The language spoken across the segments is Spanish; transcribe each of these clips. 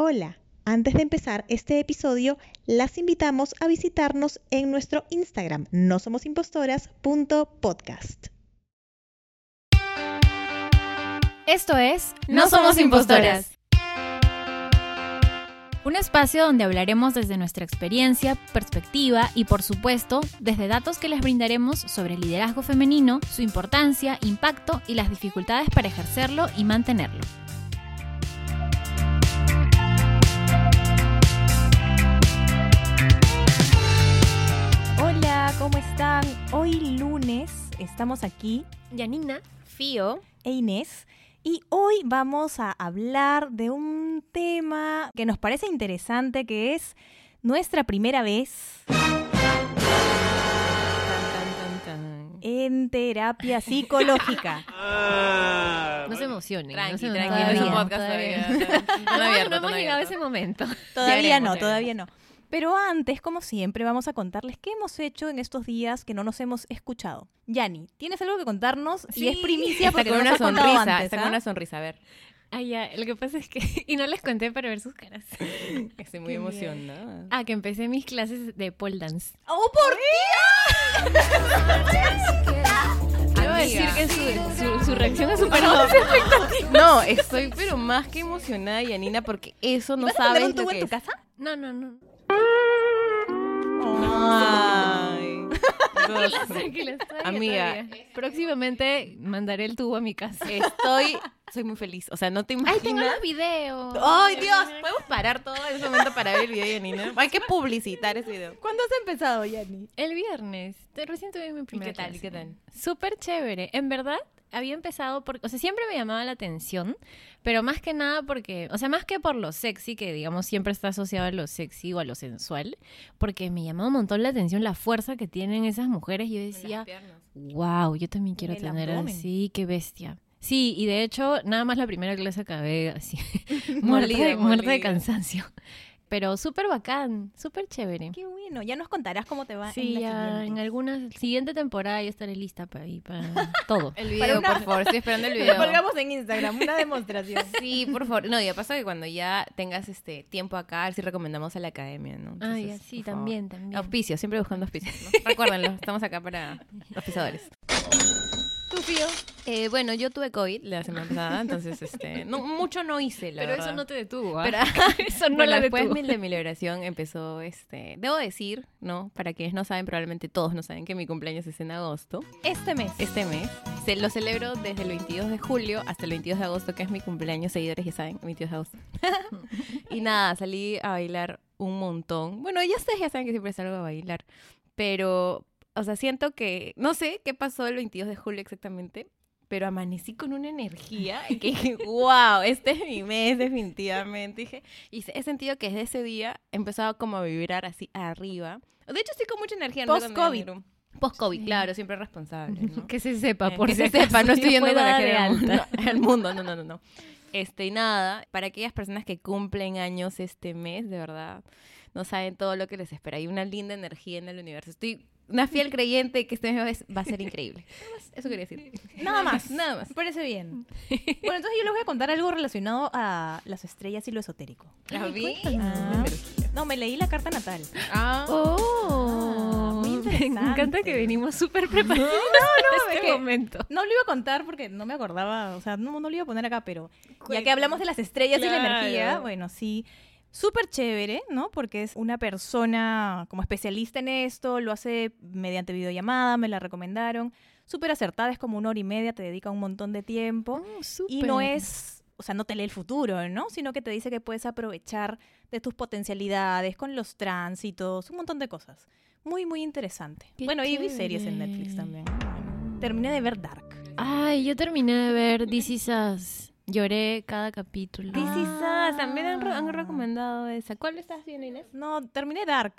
Hola, antes de empezar este episodio, las invitamos a visitarnos en nuestro Instagram, no somos impostoras.podcast. Esto es No Somos Impostoras. Un espacio donde hablaremos desde nuestra experiencia, perspectiva y por supuesto desde datos que les brindaremos sobre el liderazgo femenino, su importancia, impacto y las dificultades para ejercerlo y mantenerlo. ¿Cómo están? Hoy lunes estamos aquí, Yanina, Fío, e Inés, y hoy vamos a hablar de un tema que nos parece interesante, que es nuestra primera vez en terapia psicológica. No se emocionen. Tranqui, no se tranqui, no es un podcast todavía. todavía. No, No, abierto, no hemos llegado a ese momento. Todavía no, todavía no. Pero antes, como siempre, vamos a contarles qué hemos hecho en estos días que no nos hemos escuchado. Yani, ¿tienes algo que contarnos? y es Sí. primicia Está porque con no una has sonrisa, antes, está ¿ah? con una sonrisa, a ver. Ah, ya, lo que pasa es que... Y no les conté para ver sus caras. Estoy muy emocionada. Ah, que empecé mis clases de pole dance. ¡Oh, por Debo decir Amiga. que su, su, su reacción es súper obvia. No, estoy pero más que emocionada, Yanina, porque eso no ¿Vas sabes un tubo lo en que tu es. casa? No, no, no. Ay. Amiga. Próximamente mandaré el tubo a mi casa. Estoy, soy muy feliz. O sea, no te ¡Ay, imaginas. tengo los videos! Ay, Dios, podemos parar todo en ese momento para ver el video de Yanina. Hay que publicitar ese video. ¿Cuándo has empezado, Yani? El viernes. Te- Recién tuve mi ¿Y primera qué tal? ¿Y clase. qué tal? Súper chévere. En verdad, había empezado por... O sea, siempre me llamaba la atención, pero más que nada porque... O sea, más que por lo sexy, que digamos siempre está asociado a lo sexy o a lo sensual, porque me llamaba un montón la atención la fuerza que tienen esas mujeres. Yo decía, wow, yo también quiero tener abdomen. así, qué bestia. Sí, y de hecho, nada más la primera clase acabé así, muerta, Molida, de, muerta de cansancio. Pero súper bacán, súper chévere. Qué bueno, ya nos contarás cómo te va Sí, en la ya siguiente. en alguna siguiente temporada ya estaré lista para, y para todo. El video, una- por favor, estoy esperando el Lo video. colgamos en Instagram, una demostración. Sí, por favor. No, ya pasa que cuando ya tengas este tiempo acá, sí recomendamos a la academia, ¿no? Ah, Entonces, ya, sí, por favor. también, también. Auspicio, siempre buscando auspicios. ¿no? Recuérdenlo, estamos acá para auspiciadores. ¿Tú? Eh, bueno, yo tuve COVID la semana pasada, entonces este, no, mucho no hice, la Pero verdad. eso no te detuvo, ¿ah? Pero eso no bueno, la después detuvo. de mi liberación empezó, este, debo decir, ¿no? Para quienes no saben, probablemente todos no saben que mi cumpleaños es en agosto. Este mes. Este mes. Se, lo celebro desde el 22 de julio hasta el 22 de agosto, que es mi cumpleaños. Seguidores ya saben, 22 de agosto. y nada, salí a bailar un montón. Bueno, ya ustedes ya saben que siempre salgo a bailar. Pero, o sea, siento que, no sé qué pasó el 22 de julio exactamente, pero amanecí con una energía y que dije, wow, este es mi mes definitivamente. Dije, y he sentido que desde ese día he empezado como a vibrar así arriba. De hecho, estoy con mucha energía. Post-COVID. Post-COVID, Sí. claro, siempre responsable, ¿no? Que se sepa, Eh, por que si se sepa, no estoy yendo con al mundo, al mundo, no, no, no, no. Este, y nada, para aquellas personas que cumplen años este mes, de verdad, no saben todo lo que les espera. Hay una linda energía en el universo. Estoy una fiel creyente que este mes va a ser increíble. Nada más, Eso quería decir. Nada más. Nada más. Me parece bien. Bueno, entonces yo les voy a contar algo relacionado a las estrellas y lo esotérico. ¿La vi? Ah. No, me leí la carta natal. Ah. Oh, muy me encanta que venimos súper preparados no, en es este momento. No lo iba a contar porque no me acordaba, o sea, no, no lo iba a poner acá, pero ya que hablamos de las estrellas y la Claro. energía, bueno, sí, súper chévere, ¿no? Porque es una persona como especialista en esto, lo hace mediante videollamada, me la recomendaron, súper acertada, es como una hora y media, te dedica un montón de tiempo. Y no es, o sea, no te lee el futuro, ¿no? Sino que te dice que puedes aprovechar de tus potencialidades con los tránsitos, un montón de cosas. Muy, muy interesante. Qué bueno, y vi series en chévere. Netflix también. Terminé de ver Dark. Ay, yo terminé de ver This Is Us. Lloré cada capítulo. This Is Us, también han, re- han recomendado esa. ¿Cuál estás viendo, Inés? No, terminé Dark.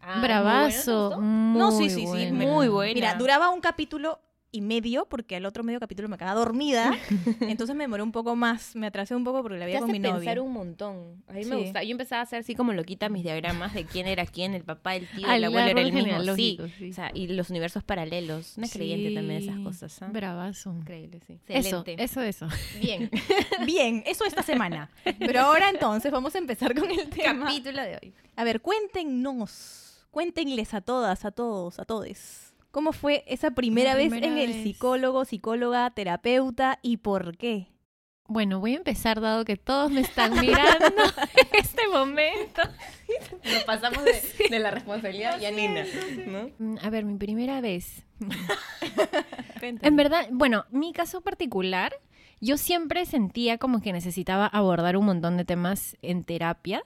Ah, Bravazo. No, sí, muy sí, sí. buena. me- Muy buena. Mira, duraba un capítulo y medio, porque al otro medio capítulo me quedaba dormida. entonces me demoré un poco más, me atrasé un poco porque la veía con mi novio. pensar un montón. A mí me Sí. gusta. Yo empezaba a hacer así como loquita mis diagramas de quién era quién, el papá, el tío, el el abuelo era el mismo. Sí. sí. O sea, y los universos paralelos. Una creyente también de esas Sí, cosas. ¿ah? Bravazo. Increíble, sí. Eso, Excelente. eso, eso. Bien. Bien, eso esta semana. Pero ahora entonces vamos a empezar con el tema. Capítulo de hoy. A ver, cuéntenos, cuéntenles a todas, a todos, a todes. ¿Cómo fue esa primera, vez primera en el psicólogo, psicóloga, terapeuta y por qué? Bueno, voy a empezar dado que todos me están mirando en este momento. Nos pasamos de, de la responsabilidad y a Nina. ¿no? Mm, A ver, mi primera vez. En verdad, bueno, mi caso particular, yo siempre sentía como que necesitaba abordar un montón de temas en terapia.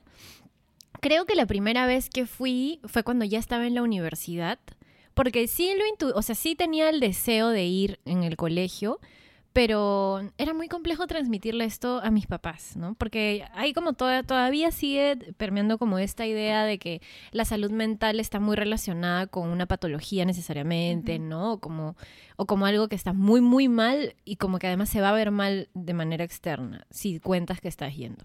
Creo que la primera vez que fui fue cuando ya estaba en la universidad, porque sí lo intu o sea, sí tenía el deseo de ir en el colegio, pero era muy complejo transmitirle esto a mis papás, ¿no? Porque hay como toda, todavía sigue permeando como esta idea de que la salud mental está muy relacionada con una patología necesariamente, ¿no? O como, o como algo que está muy, muy mal y como que además se va a ver mal de manera externa si cuentas que estás yendo.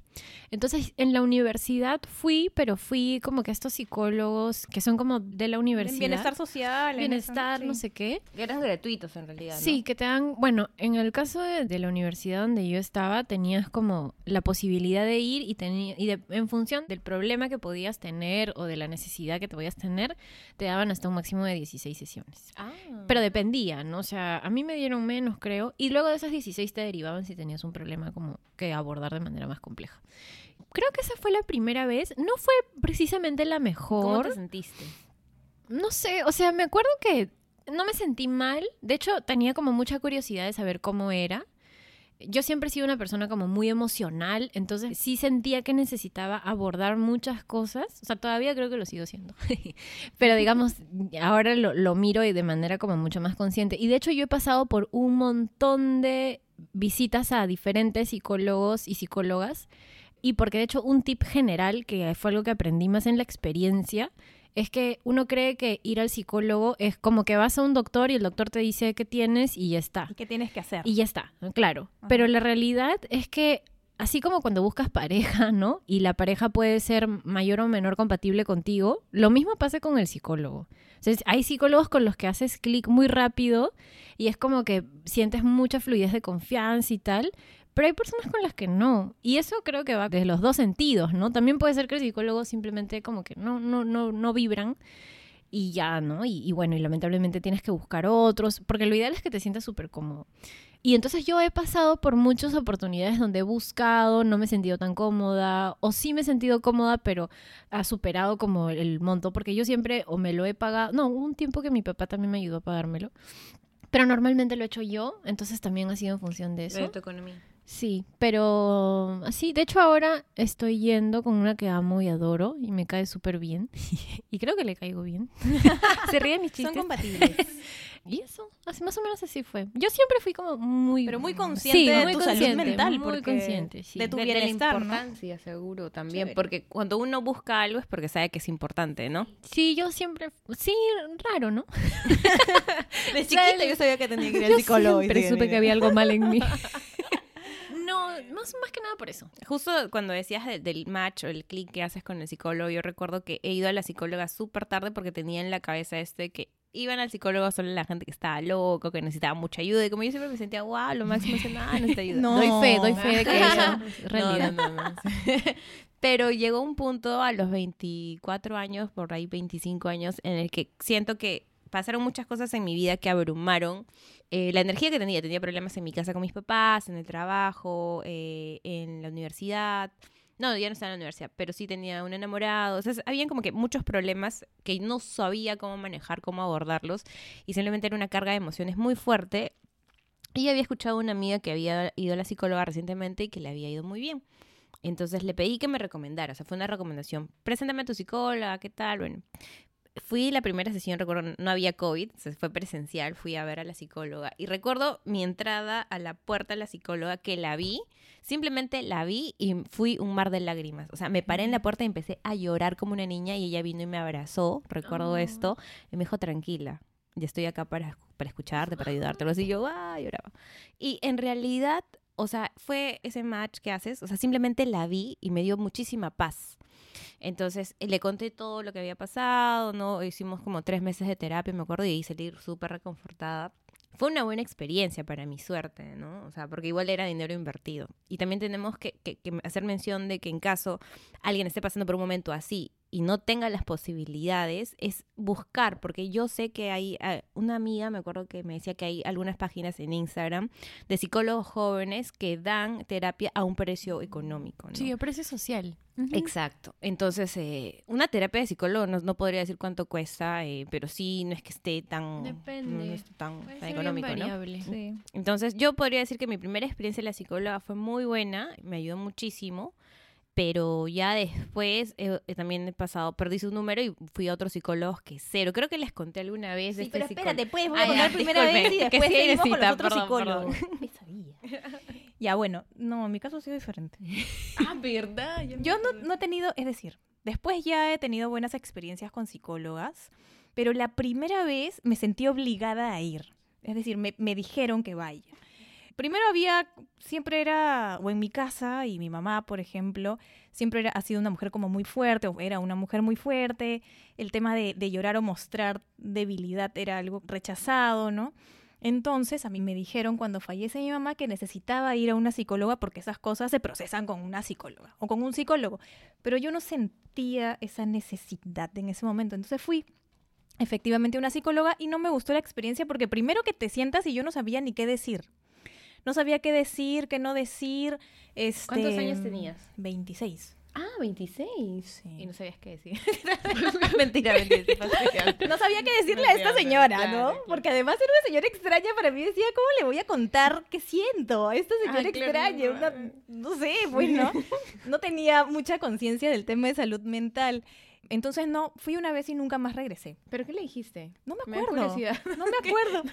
Entonces, en la universidad fui, pero fui como que a estos psicólogos que son como de la universidad. Bienestar social. en Bienestar, eso, no sí. sé qué. Eran gratuitos en realidad. ¿no? Sí, que te dan, bueno, en el caso de, de la universidad donde yo estaba, tenías como la posibilidad de ir y, tenía, y de- en función del problema que podías tener o de la necesidad que te podías tener, te daban hasta un máximo de 16 sesiones. Ah. Pero dependía, ¿no? O sea, a mí me dieron menos, creo, y luego de esas 16 te derivaban si tenías un problema como que abordar de manera más compleja. Creo que esa fue la primera vez. No fue precisamente la ¿Cómo mejor. te sentiste? No sé, o sea, me acuerdo que no me sentí mal. De hecho, tenía como mucha curiosidad de saber cómo era. Yo siempre he sido una persona como muy emocional, entonces sí sentía que necesitaba abordar muchas cosas. O sea, todavía creo que lo sigo siendo. Pero digamos, ahora lo, miro y de manera como mucho más consciente. Y de hecho yo he pasado por un montón de visitas a diferentes psicólogos y psicólogas. Y porque de hecho un tip general, que fue algo que aprendí más en la experiencia, es que uno cree que ir al psicólogo es como que vas a un doctor y el doctor te dice qué tienes y ya está. ¿Y qué tienes que hacer? Y ya está, claro. Ajá. Pero la realidad es que así como cuando buscas pareja, ¿no? Y la pareja puede ser mayor o menor compatible contigo, lo mismo pasa con el psicólogo. Sea, hay psicólogos con los que haces clic muy rápido y es como que sientes mucha fluidez de confianza y tal, pero hay personas con las que no. Y eso creo que va de los dos sentidos, ¿no? También puede ser que el psicólogo simplemente como que no, no, no, no vibran y ya, ¿no? Y, y bueno, y lamentablemente tienes que buscar otros, porque lo ideal es que te sientas súper cómodo. Y entonces yo he pasado por muchas oportunidades donde he buscado, no me he sentido tan cómoda, o sí me he sentido cómoda, pero ha superado como el monto, porque yo siempre o me lo he pagado, no, hubo un tiempo que mi papá también me ayudó a pagármelo, pero normalmente lo he hecho yo, entonces también ha sido en función de eso. De tu economía. Sí, pero así, de hecho ahora estoy yendo con una que amo y adoro y me cae súper bien. y creo que le caigo bien. Se ríen mis Son chistes. compatibles. Y eso, así más o menos así fue. Yo siempre fui como muy... Pero muy consciente Sí, de muy tu salud consciente, mental, Muy consciente, sí. de tu De- de la importancia, seguro, también. Chévere. Porque cuando uno busca algo es porque sabe que es importante, ¿no? Sí, yo siempre... Sí, raro, ¿no? De chiquita yo sabía que tenía que ir Yo siempre supe que había algo mal en mí. No, más, más que nada por eso. Justo cuando decías de- del match o el clic que haces con el psicólogo, yo recuerdo que he ido a la psicóloga súper tarde porque tenía en la cabeza este que iban al psicólogo solo la gente que estaba loco, que necesitaba mucha ayuda. Y como yo siempre me sentía, wow, lo máximo es nada, necesita ayuda. No. Doy fe, doy fe de que eso No, realidad. no, no, no. Pero llegó un punto a los 24 años, por ahí 25 años, en el que siento que pasaron muchas cosas en mi vida que abrumaron eh, la energía que tenía. Tenía problemas en mi casa con mis papás, en el trabajo, eh, en la universidad. No, ya no estaba en la universidad, pero sí tenía un enamorado. O sea, habían como que muchos problemas que no sabía cómo manejar, cómo abordarlos. Y simplemente era una carga de emociones muy fuerte. Y había escuchado a una amiga que había ido a la psicóloga recientemente y que le había ido muy bien. Entonces le pedí que me recomendara, o sea, fue una recomendación. Preséntame a tu psicóloga, ¿qué tal? Bueno, fui la primera sesión, recuerdo, no había COVID, se fue presencial, fui a ver a la psicóloga. Y recuerdo mi entrada a la puerta de la psicóloga que la vi, simplemente la vi y fui un mar de lágrimas. O sea, me paré en la puerta y empecé a llorar como una niña y ella vino y me abrazó, recuerdo Oh. esto, y me dijo, tranquila. ya estoy acá para, para escucharte, para ayudarte. Así yo, ah, lloraba. Y en realidad, o sea, fue ese match que haces, o sea, simplemente la vi y me dio muchísima paz. Entonces le conté todo lo que había pasado, ¿no? Hicimos como tres meses de terapia, me acuerdo, y salir súper reconfortada. Fue una buena experiencia para mi suerte, ¿no? O sea, porque igual era dinero invertido. Y también tenemos que, que, que hacer mención de que en caso alguien esté pasando por un momento así y no tenga las posibilidades, es buscar, porque yo sé que hay eh, una amiga, me acuerdo que me decía que hay algunas páginas en Instagram de psicólogos jóvenes que dan terapia a un precio económico. ¿no? Sí, a precio social. Exacto. Entonces, eh, una terapia de psicólogo no, no podría decir cuánto cuesta, eh, pero sí no es que esté tan, Depende. no esté tan, económico, ¿no? Sí. Entonces, yo podría decir que mi primera experiencia en la psicóloga fue muy buena, me ayudó muchísimo, pero ya después eh, eh, también he pasado, perdí su número y fui a otros psicólogos que cero. Creo que les conté alguna vez Sí, este pero psicólogo. espérate, pues voy Ah, a contar ya, primera vez y después sí, seguimos con los otros psicólogos. Ya, bueno, no, en mi caso ha sido diferente. Ah, ¿verdad? Yo no, no he tenido, es decir, después ya he tenido buenas experiencias con psicólogas, pero la primera vez me sentí obligada a ir. Es decir, me, me dijeron que vaya. Primero había, siempre era, o en mi casa, y mi mamá, por ejemplo, siempre era, ha sido una mujer como muy fuerte, o era una mujer muy fuerte. El tema de, de llorar o mostrar debilidad era algo rechazado, ¿no? Entonces a mí me dijeron cuando fallece mi mamá que necesitaba ir a una psicóloga porque esas cosas se procesan con una psicóloga o con un psicólogo. Pero yo no sentía esa necesidad en ese momento. Entonces fui efectivamente una psicóloga y no me gustó la experiencia porque primero que te sientas y yo no sabía ni qué decir. No sabía qué decir, qué no decir. Este, ¿Cuántos años tenías? 26. Ah, 26. Sí. Y no sabías qué decir. mentira, mentira. No sabía qué decirle a esta señora, claro, ¿no? claro. Porque además era una señora extraña para mí. Decía, ¿cómo le voy a contar qué siento a esta señora Ah, extraña? no. Una- no sé, pues, ¿no? No tenía mucha conciencia del tema de salud mental. Entonces, no, fui una vez y nunca más regresé. ¿Pero qué le dijiste? No me acuerdo. No me acuerdo.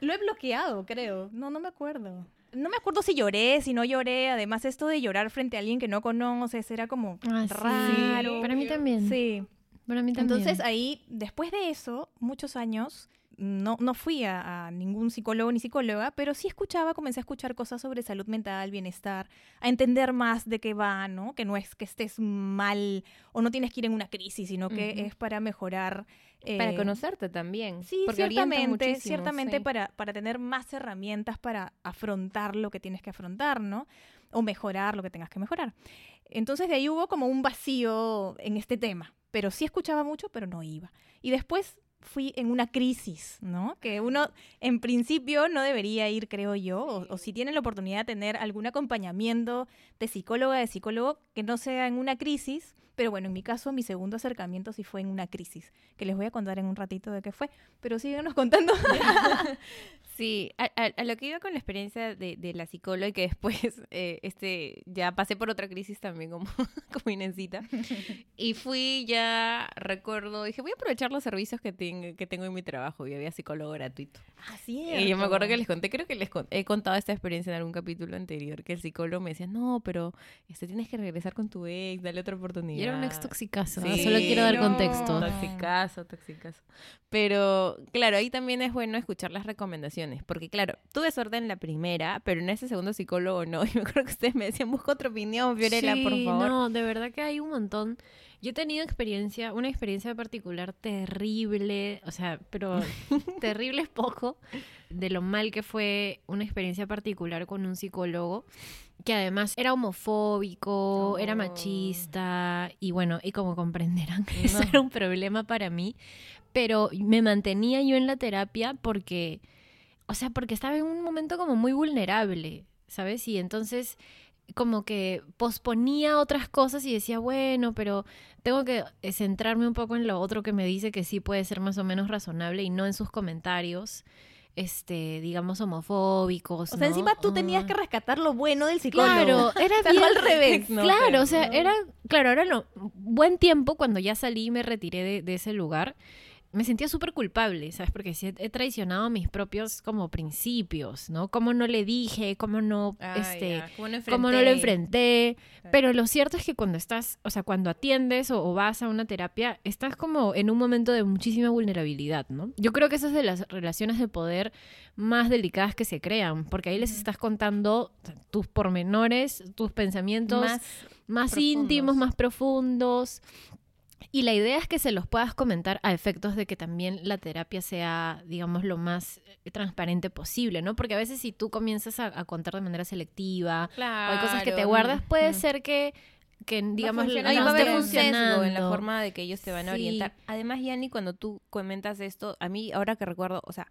Lo he bloqueado, creo. No, no me acuerdo. No me acuerdo si lloré, si no lloré. Además, esto de llorar frente a alguien que no conoces era como Ah, sí. raro. Para mí también. Sí. Para mí también. Entonces ahí, después de eso, muchos años, no, no fui a, a ningún psicólogo ni psicóloga, pero sí escuchaba, comencé a escuchar cosas sobre salud mental, bienestar, a entender más de qué va, ¿no? Que no es que estés mal o no tienes que ir en una crisis, sino que es para mejorar. Para eh, conocerte también. Sí, ciertamente, ciertamente sí. para, para tener más herramientas para afrontar lo que tienes que afrontar, ¿no? O mejorar lo que tengas que mejorar. Entonces de ahí hubo como un vacío en este tema, pero sí escuchaba mucho, pero no iba. Y después fui en una crisis, ¿no? Que uno en principio no debería ir, creo yo, o, o si tienen la oportunidad de tener algún acompañamiento de psicóloga, de psicólogo, que no sea en una crisis. Pero bueno, en mi caso, mi segundo acercamiento sí fue en una crisis, que les voy a contar en un ratito de qué fue. Pero síguenos contando. Sí, a, a- a lo que iba con la experiencia de, de la psicóloga y que después eh, este, ya pasé por otra crisis también como, como Inesita. Y fui ya, recuerdo, dije, voy a aprovechar los servicios que, tengo que tengo en mi trabajo y había psicólogo gratuito. Así Y yo me acuerdo que les conté, creo que les con- he contado esta experiencia en algún capítulo anterior, que el psicólogo me decía, no, pero este, tienes que regresar con tu ex, dale otra oportunidad. Y era un ex toxicazo. Sí, Solo quiero dar no. contexto. Toxicazo, toxicazo. Pero, claro, ahí también es bueno escuchar las recomendaciones. Porque, claro, tuve suerte en la primera, pero en ese segundo psicólogo no. Y me acuerdo que ustedes me decían, busca otra opinión, Fiorella, por favor. No, de verdad que hay un montón. Yo he tenido experiencia, una experiencia particular terrible, o sea, pero terrible es poco, de lo mal que fue una experiencia particular con un psicólogo, que además era homofóbico, era Oh. machista, y bueno, y como comprenderán, eso No. era un problema para mí, pero me mantenía yo en la terapia porque, o sea, porque estaba en un momento como muy vulnerable, ¿sabes? Y entonces como que posponía otras cosas y decía, bueno, pero tengo que eh, centrarme un poco en lo otro que me dice que sí puede ser más o menos razonable y no en sus comentarios, este, digamos, homofóbicos. O sea, ¿no? encima tú tenías Ah. que rescatar lo bueno del psicólogo. Claro, era O sea, bien no al revés. No, claro, pero o sea, era, claro, era lo, buen tiempo cuando ya salí y me retiré de, de ese lugar. Me sentía súper culpable, ¿sabes? Porque sí he, traicionado mis propios como principios, ¿no? Cómo no le dije, cómo no, Ah, este, ¿Cómo no cómo no lo enfrenté. Pero lo cierto es que cuando estás, o sea, cuando atiendes o, o vas a una terapia, estás como en un momento de muchísima vulnerabilidad, ¿no? Yo creo que esa es de las relaciones de poder más delicadas que se crean, porque ahí les estás contando tus pormenores, tus pensamientos más, Más íntimos, más profundos. Y la idea es que se los puedas comentar a efectos de que también la terapia sea, digamos, lo más eh, transparente posible, ¿no? Porque a veces si tú comienzas a, a contar de manera selectiva, Claro. o hay cosas que te guardas, puede Ujú. ser que, que digamos, funcione Ahí no va a esté haber un sesgo en la forma de que ellos te van a Sí. orientar. Además, Yanni, cuando tú comentas esto, a mí, ahora que recuerdo, o sea,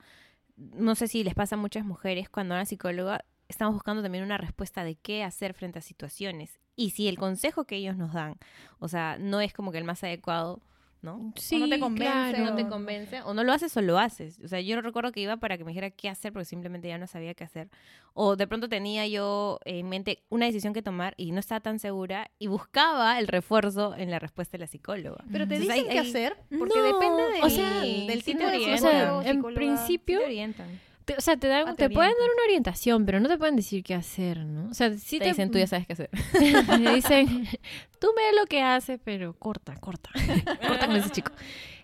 no sé si les pasa a muchas mujeres, cuando van a la psicóloga, estamos buscando también una respuesta de qué hacer frente a situaciones. Y si el consejo que ellos nos dan, o sea, no es como que el más adecuado, ¿no? Sí, no te convence, claro. no te o- convence, o no lo haces o lo haces. O sea, yo no recuerdo que iba para que me dijera qué hacer porque simplemente ya no sabía qué hacer. O de pronto tenía yo en mente una decisión que tomar y no estaba tan segura y buscaba el refuerzo en la respuesta de la psicóloga. Pero te Entonces, dicen qué hacer, porque No, depende del, o sea, del sí tipo te de orientan. O sea, en principio- Sí te orientan. Te- o sea, te, dan, Ah, te, te pueden dar una orientación, pero no te pueden decir qué hacer, ¿no? O sea, sí te dicen, tú ya sabes qué hacer. Me dicen, tú ve lo que haces, pero corta, corta. corta con ese chico.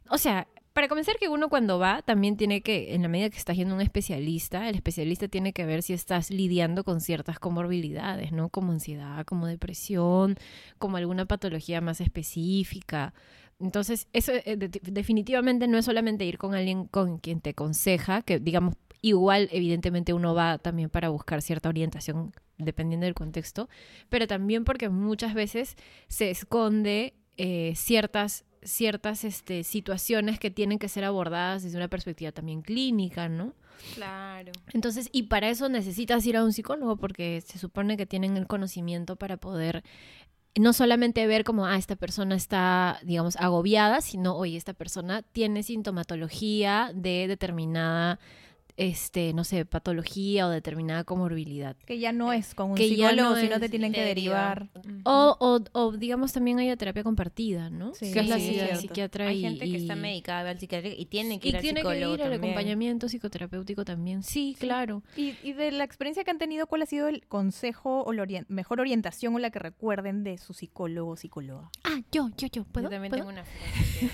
O sea, para comenzar que uno cuando va también tiene que, en la medida que estás yendo a un especialista, el especialista tiene que ver si estás lidiando con ciertas comorbilidades, ¿no? Como ansiedad, como depresión, como alguna patología más específica. Entonces, eso eh, de- definitivamente no es solamente ir con alguien con quien te aconseja, que digamos, igual evidentemente uno va también para buscar cierta orientación dependiendo del contexto, pero también porque muchas veces se esconde eh, ciertas ciertas este, situaciones que tienen que ser abordadas desde una perspectiva también clínica, ¿no? Claro. Entonces, y para eso necesitas ir a un psicólogo porque se supone que tienen el conocimiento para poder no solamente ver como, ah, esta persona está, digamos, agobiada, sino, oye, esta persona tiene sintomatología de determinada, este, no sé, patología o determinada comorbilidad. Que ya no es con un Que ya psicólogo, no sino te tienen que derivar. O, o, o, digamos, también hay la terapia compartida, ¿no? Sí, que es la sí, es psiquiatra Hay y... gente que está medicada al psiquiatra y tiene que y ir al tiene que ir al acompañamiento psicoterapéutico también. Sí, claro. Y, y de la experiencia que han tenido, ¿cuál ha sido el consejo o la orien- mejor orientación o la que recuerden de su psicólogo o psicóloga? Ah, yo, yo, yo. ¿Puedo? Yo también ¿Puedo? tengo una frase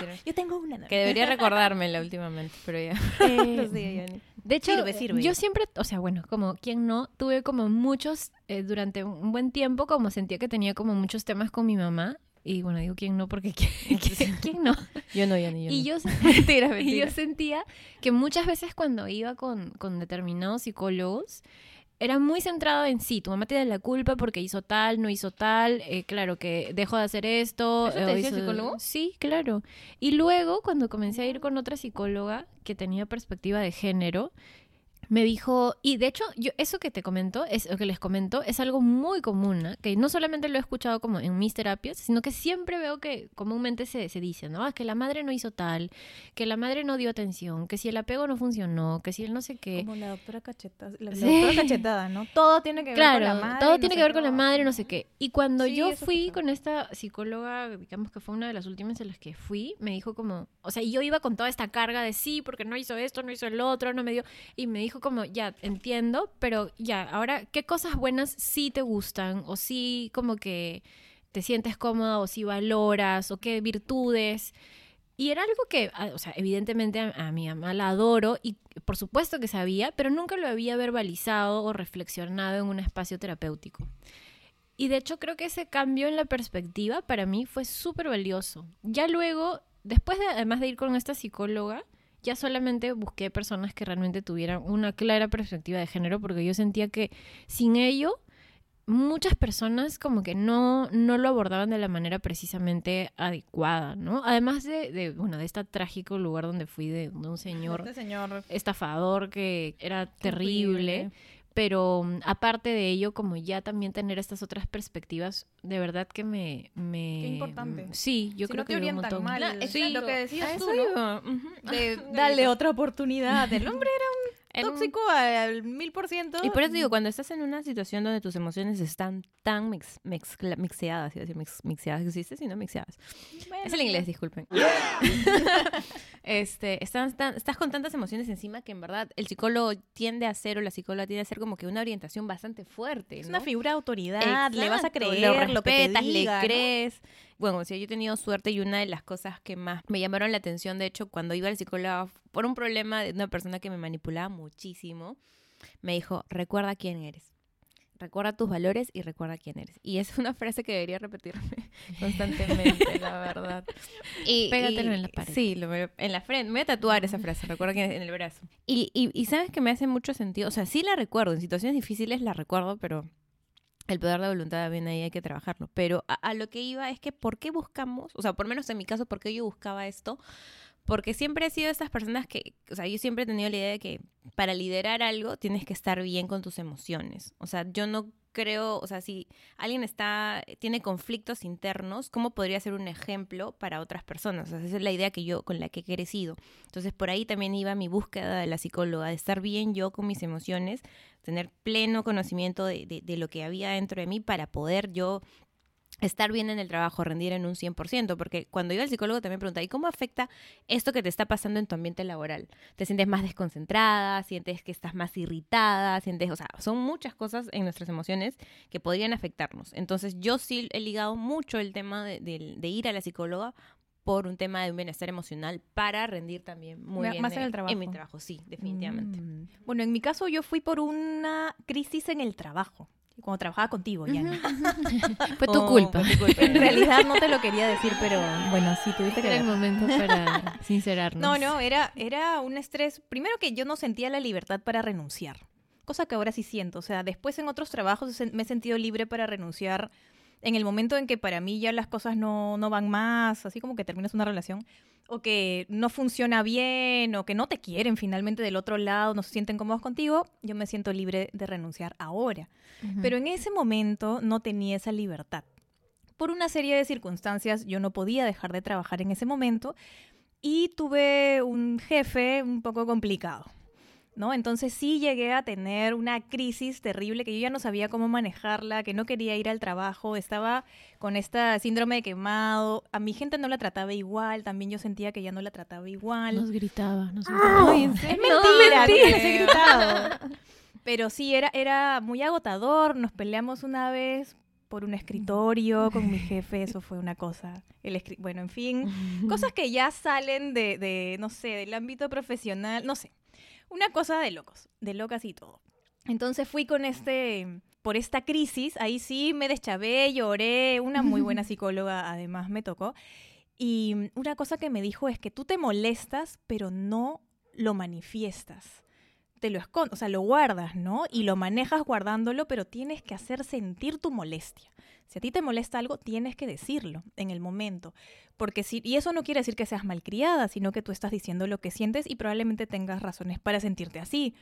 que, Yo tengo una. que debería recordármela últimamente, pero ya. Eh, No sé, De hecho, Sirve, sirve. yo siempre, o sea, bueno, como quien no, tuve como muchos, eh, durante un buen tiempo, como sentía que tenía como muchos temas con mi mamá. Y bueno, digo quién no, porque quién, quién- quién no. Yo no, Yanni, yo Y no. yo, sen- mentira, y mentira. yo sentía que muchas veces cuando iba con, con determinados psicólogos, era muy centrado en sí, tu mamá tiene la culpa porque hizo tal, no hizo tal, eh, claro que dejó de hacer esto. ¿Eso te eh, decía el psicólogo? Sí, claro. Y luego cuando comencé a ir con otra psicóloga que tenía perspectiva de género, me dijo, y de hecho, yo eso que te comento, es lo que les comento, es algo muy común, ¿ah? que no solamente lo he escuchado como en mis terapias, sino que siempre veo que comúnmente se, se dice, ¿no? Ah, que la madre no hizo tal, que la madre no dio atención, que si el apego no funcionó, que si el no sé qué. Como la doctora cachetada, la, doctora cachetada, ¿no? Todo tiene que ver Claro, con la madre. todo no tiene que ver con la madre, no sé qué. Y cuando Sí, yo fui con esta psicóloga, digamos que fue una de las últimas en las que fui, me dijo como, o sea, y yo iba con toda esta carga de sí, porque no hizo esto, no hizo el otro, no me dio, y me dijo como, ya, entiendo, pero ya, ahora, ¿qué cosas buenas sí te gustan? O sí como que te sientes cómoda, o sí valoras, o qué virtudes. Y era algo que, o sea, evidentemente a, a mi mamá la adoro y por supuesto que sabía, pero nunca lo había verbalizado o reflexionado en un espacio terapéutico. Y de hecho creo que ese cambio en la perspectiva para mí fue súper valioso. Ya luego, después de, además de ir con esta psicóloga, ya solamente busqué personas que realmente tuvieran una clara perspectiva de género porque yo sentía que sin ello muchas personas como que no, no lo abordaban de la manera precisamente adecuada, ¿no? Además de, de, bueno, de este trágico lugar donde fui de, de un señor Este señor estafador que era terrible. Pero mm, aparte de ello, como ya también tener estas otras perspectivas, de verdad que me... me Qué importante. mm, Sí, yo Si creo no que te un orientan montón. mal. No, Sí, lo que decías eso tú, ¿no? de darle otra oportunidad. El hombre en un- tóxico al mil por ciento. Y por eso digo, cuando estás en una situación donde tus emociones están tan mix, mezcla- mixeadas, iba a decir mix- mixeadas, existe, sino mixeadas. Bueno, Es el inglés, disculpen. este, estás, tan- estás con tantas emociones encima que en verdad el psicólogo tiende a hacer o la psicóloga tiende a hacer como que una orientación bastante fuerte. Es una figura de autoridad, le vas a creer lo lo que te respetas, diga, le ¿no? Bueno, o sea, yo he tenido suerte y una de las cosas que más me llamaron la atención, de hecho, cuando iba al psicólogo por un problema de una persona que me manipulaba muchísimo, me dijo, recuerda quién eres. Recuerda tus valores y recuerda quién eres. Y es una frase que debería repetirme constantemente, la verdad. Y, Pégatelo y- en la pared. Sí, lo en la frente. Me voy a tatuar esa frase, recuerda quién es en el brazo. Y, y, y sabes que me hace mucho sentido. O sea, sí la recuerdo. En situaciones difíciles la recuerdo, pero el poder de voluntad también ahí hay que trabajarlo. Pero a, a lo que iba es que, ¿por qué buscamos? O sea, por menos en mi caso, ¿por qué yo buscaba esto? Porque siempre he sido de estas personas que, o sea, yo siempre he tenido la idea de que para liderar algo tienes que estar bien con tus emociones. O sea, yo no creo, o sea, si alguien está, tiene conflictos internos, ¿cómo podría ser un ejemplo para otras personas? O sea, esa es la idea que yo, con la que he crecido. Entonces, por ahí también iba mi búsqueda de la psicóloga, de estar bien yo con mis emociones, tener pleno conocimiento de, de- de lo que había dentro de mí para poder yo estar bien en el trabajo, rendir en un 100%, porque cuando iba al psicólogo también preguntaba, ¿y cómo afecta esto que te está pasando en tu ambiente laboral? ¿Te sientes más desconcentrada? ¿Sientes que estás más irritada? ¿Sientes, o sea, son muchas cosas en nuestras emociones que podrían afectarnos. Entonces yo sí he ligado mucho el tema de, de- de ir a la psicóloga por un tema de un bienestar emocional para rendir también muy bien más en el trabajo. En mi trabajo, sí, definitivamente. Mm. Bueno, en mi caso yo fui por una crisis en el trabajo. Cuando trabajaba contigo, Yana. Fue tu Oh, culpa. fue tu culpa. En realidad no te lo quería decir, pero bueno, sí, tuviste que Era el momento para sincerarnos. No, no, era, era un estrés. Primero que yo no sentía la libertad para renunciar, cosa que ahora sí siento. O sea, después en otros trabajos me he sentido libre para renunciar en el momento en que para mí ya las cosas no, no van más, así como que terminas una relación, o que no funciona bien, o que no te quieren finalmente del otro lado, no se sienten cómodos contigo, yo me siento libre de renunciar ahora. Pero en ese momento no tenía esa libertad. Por una serie de circunstancias yo no podía dejar de trabajar en ese momento y tuve un jefe un poco complicado. ¿No? Entonces sí llegué a tener una crisis terrible que yo ya no sabía cómo manejarla, que no quería ir al trabajo, estaba con esta síndrome de quemado, a mi gente no la trataba igual, también yo sentía que ya no la trataba igual. Nos gritaba, nos gritaba. Ay, ¿en serio? mentira, gritado. Pero sí, era, era muy agotador. Nos peleamos una vez por un escritorio con mi jefe. Eso fue una cosa. El bueno, en fin. Cosas que ya salen de, de, no sé, del ámbito profesional. No sé. Una cosa de locos. De locas y todo. Entonces fui con este... Por esta crisis, ahí sí me deschavé, lloré. Una muy buena psicóloga además me tocó. Y una cosa que me dijo es que tú te molestas, pero no lo manifiestas. Te lo escondes, o sea, lo guardas, ¿no? Y lo manejas guardándolo, pero tienes que hacer sentir tu molestia. Si a ti te molesta algo, tienes que decirlo en el momento. Porque si, y eso no quiere decir que seas malcriada, sino que tú estás diciendo lo que sientes y probablemente tengas razones para sentirte así.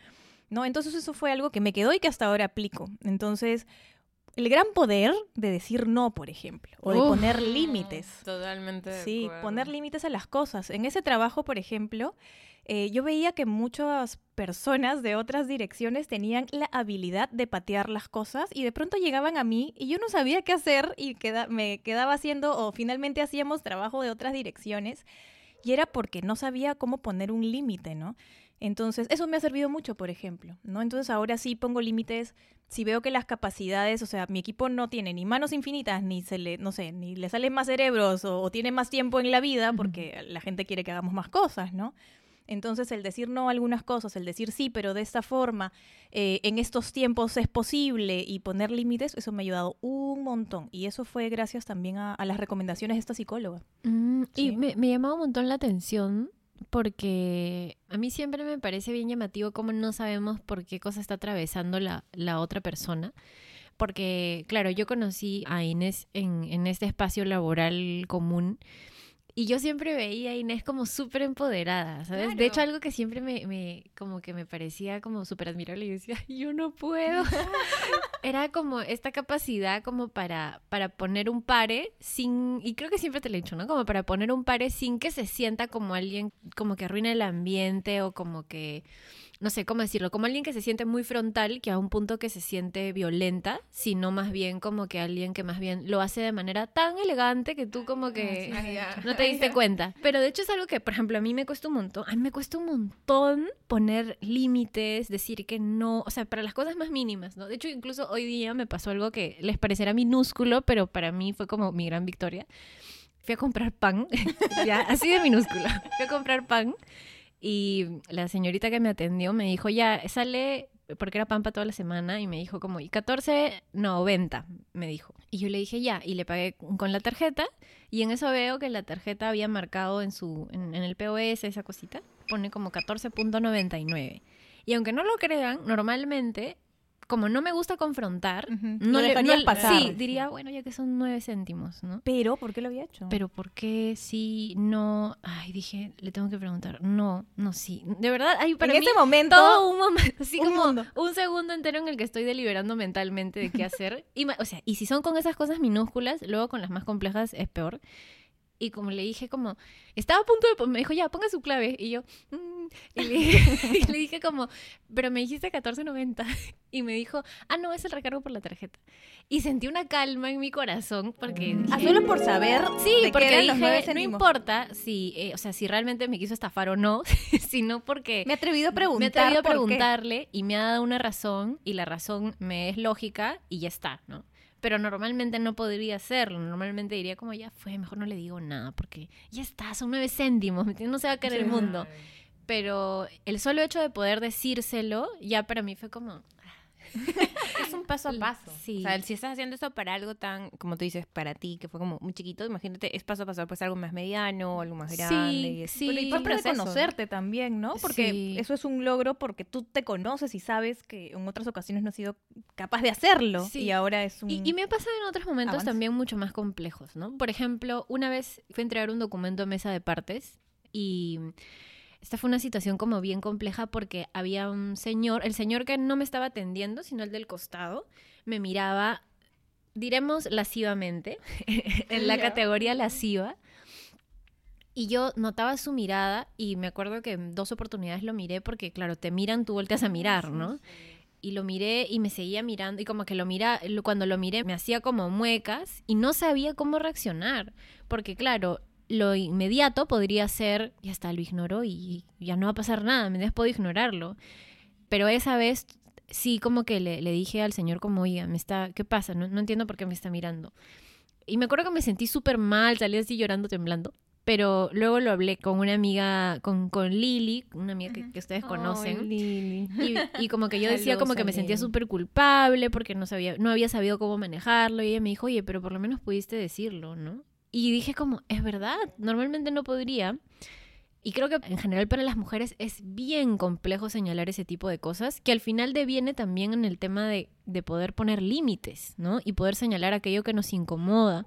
¿No? Entonces eso fue algo que me quedó y que hasta ahora aplico. Entonces, el gran poder de decir no, por ejemplo, o de Uf. poner límites. Totalmente. Sí, poner límites a las cosas. En ese trabajo, por ejemplo, eh, yo veía que muchas personas de otras direcciones tenían la habilidad de patear las cosas y de pronto llegaban a mí y yo no sabía qué hacer y queda- me quedaba haciendo o finalmente hacíamos trabajo de otras direcciones y era porque no sabía cómo poner un límite, ¿no? Entonces, eso me ha servido mucho, por ejemplo, ¿no? Entonces, ahora sí pongo límites. Si veo que las capacidades, o sea, mi equipo no tiene ni manos infinitas, ni se le, no sé, ni le salen más cerebros o, o tiene más tiempo en la vida, porque la gente quiere que hagamos más cosas, ¿no? Entonces, el decir no a algunas cosas, el decir sí, pero de esta forma, eh, en estos tiempos es posible y poner límites, eso me ha ayudado un montón. Y eso fue gracias también a, a las recomendaciones de esta psicóloga. Mm, Sí. Y me, me llamaba un montón la atención porque a mí siempre me parece bien llamativo cómo no sabemos por qué cosa está atravesando la, la otra persona. Porque, claro, yo conocí a Inés en, en este espacio laboral común y yo siempre veía a Inés como súper empoderada, ¿sabes? De hecho, algo que siempre me, me como que me parecía como súper admirable y decía, yo no puedo. Era como esta capacidad como para, para poner un pare sin, y creo que siempre te lo he dicho, ¿no? Como para poner un pare sin que se sienta como alguien como que arruina el ambiente o como que no sé cómo decirlo, como alguien que se siente muy frontal, que a un punto que se siente violenta, sino más bien como que alguien que más bien lo hace de manera tan elegante que tú como que no te diste cuenta. Pero de hecho es algo que, por ejemplo, a mí me cuesta un montón, a mí me cuesta un montón poner límites, decir que no, o sea, para las cosas más mínimas, ¿no? De hecho, incluso hoy día me pasó algo que les parecerá minúsculo, pero para mí fue como mi gran victoria. Fui a comprar pan, ya, así de minúsculo. Fui a comprar pan y la señorita que me atendió me dijo, ya, sale, porque era pan para toda la semana, y me dijo como, y 14.90, me dijo. Y yo le dije, ya, y le pagué con la tarjeta, y en eso veo que la tarjeta había marcado en, su, en, en el POS, esa cosita, pone como 14.99. Y aunque no lo crean, normalmente como no me gusta confrontar, no le dejarías no- pasar. Sí, diría, bueno, ya que son nueve céntimos, ¿no? Pero, ¿por qué lo había hecho? Pero ¿por qué sí, no? Ay, dije, le tengo que preguntar. No, no, sí. De verdad, hay para en mí ese momento, todo un momento, así un como mundo. un segundo entero en el que estoy deliberando mentalmente de qué hacer. Y, o sea, y si son con esas cosas minúsculas, luego con las más complejas es peor. Y como le dije, como, estaba a punto de, me dijo, ya, ponga su clave. Y yo, "Mm", y, le, y le dije como, pero me dijiste 14.90. Y me dijo, ah, no, es el recargo por la tarjeta. Y sentí una calma en mi corazón porque Ah, dije, solo por saber Sí, de porque nueve dije, no importa si, eh, o sea, si realmente me quiso estafar o no, sino porque Me he atrevido a preguntar. me he atrevido a por qué. preguntarle y me ha dado una razón y la razón me es lógica y ya está, ¿no? Pero normalmente no podría hacerlo, normalmente diría como ya fue, mejor no le digo nada porque ya está, son nueve céntimos, no se va a caer el mundo. Pero el solo hecho de poder decírselo ya para mí fue como, Es un paso a paso. Sí. O sea, si estás haciendo eso para algo tan, como tú dices, para ti, que fue como muy chiquito, imagínate, es paso a paso, pues algo más mediano, algo más grande. y es- sí, Pero y sí. parte conocerte también, ¿no? Porque Sí. eso es un logro porque tú te conoces y sabes que en otras ocasiones no has sido capaz de hacerlo. Sí. Y ahora es un... Y, y me ha pasado en otros momentos avance. también mucho más complejos, ¿no? Por ejemplo, una vez fui a entregar un documento a mesa de partes y esta fue una situación como bien compleja porque había un señor, el señor que no me estaba atendiendo, sino el del costado, me miraba, diremos lascivamente, en la categoría lasciva. Y yo notaba su mirada y me acuerdo que en dos oportunidades lo miré porque, claro, te miran, tú volteas a mirar, ¿no? y lo miré y me seguía mirando y como que lo mira cuando lo miré me hacía como muecas y no sabía cómo reaccionar porque claro lo inmediato podría ser ya está lo ignoró y ya no va a pasar nada me puedo ignorarlo pero esa vez sí como que le, le dije al señor como oiga me está qué pasa no, no entiendo por qué me está mirando y me acuerdo que me sentí súper mal salí así llorando temblando pero luego lo hablé con una amiga con, con Lili una amiga que, que ustedes conocen Ay, Lili. y, y como que yo decía como que me sentía súper culpable porque no sabía, no había sabido cómo manejarlo. Y ella me dijo, oye, pero por lo menos pudiste decirlo, ¿no? Y dije como, es verdad, normalmente no podría. Y creo que en general para las mujeres es bien complejo señalar ese tipo de cosas, que al final deviene también en el tema de, de poder poner límites, ¿no? Y poder señalar aquello que nos incomoda.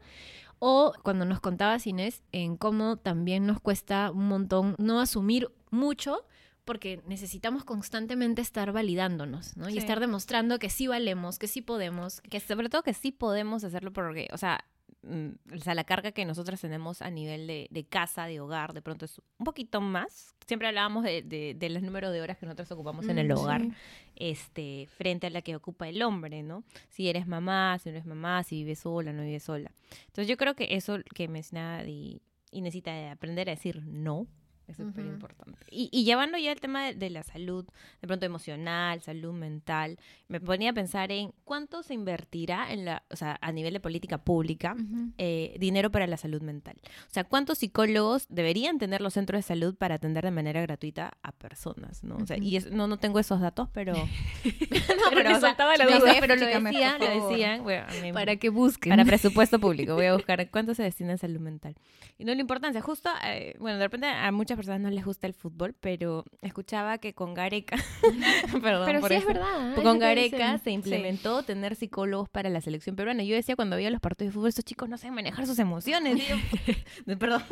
O cuando nos contabas Inés en cómo también nos cuesta un montón no asumir mucho porque necesitamos constantemente estar validándonos, ¿no? Y Sí. estar demostrando que sí valemos, que sí podemos. Que sobre todo que sí podemos hacerlo porque, o sea, o sea, la carga que nosotras tenemos a nivel de, de casa, de hogar, de pronto es un poquito más. Siempre hablábamos de, de, de los números de horas que nosotros ocupamos en el Mm, hogar, sí. este, frente a la que ocupa el hombre, ¿no? Si eres mamá, si no eres mamá, si vives sola, no vives sola. Entonces yo creo que eso que mencionaba y, necesita de aprender a decir no. Es súper Ujú. importante. Y, y llevando ya el tema de, de la salud, de pronto emocional, salud mental, me ponía a pensar en cuánto se invertirá en la, o sea, a nivel de política pública, Ujú. eh, dinero para la salud mental. O sea, ¿cuántos psicólogos deberían tener los centros de salud para atender de manera gratuita a personas? ¿no? O sea, y es- no, no tengo esos datos, pero... no, Pero me o sea, la no, duda. pero lo decían, lo decían. bueno, mí- Para que busquen. para presupuesto público. Voy a buscar cuánto se destina a salud mental. Y no la importancia. Justo, eh, bueno, de repente a muchas personas no les gusta el fútbol, pero escuchaba que con Gareca, perdón Pero por sí eso, es verdad. con Gareca se implementó tener psicólogos para la selección peruana. Yo decía cuando veía los partidos de fútbol, estos chicos no saben manejar sus emociones. Yo, perdón.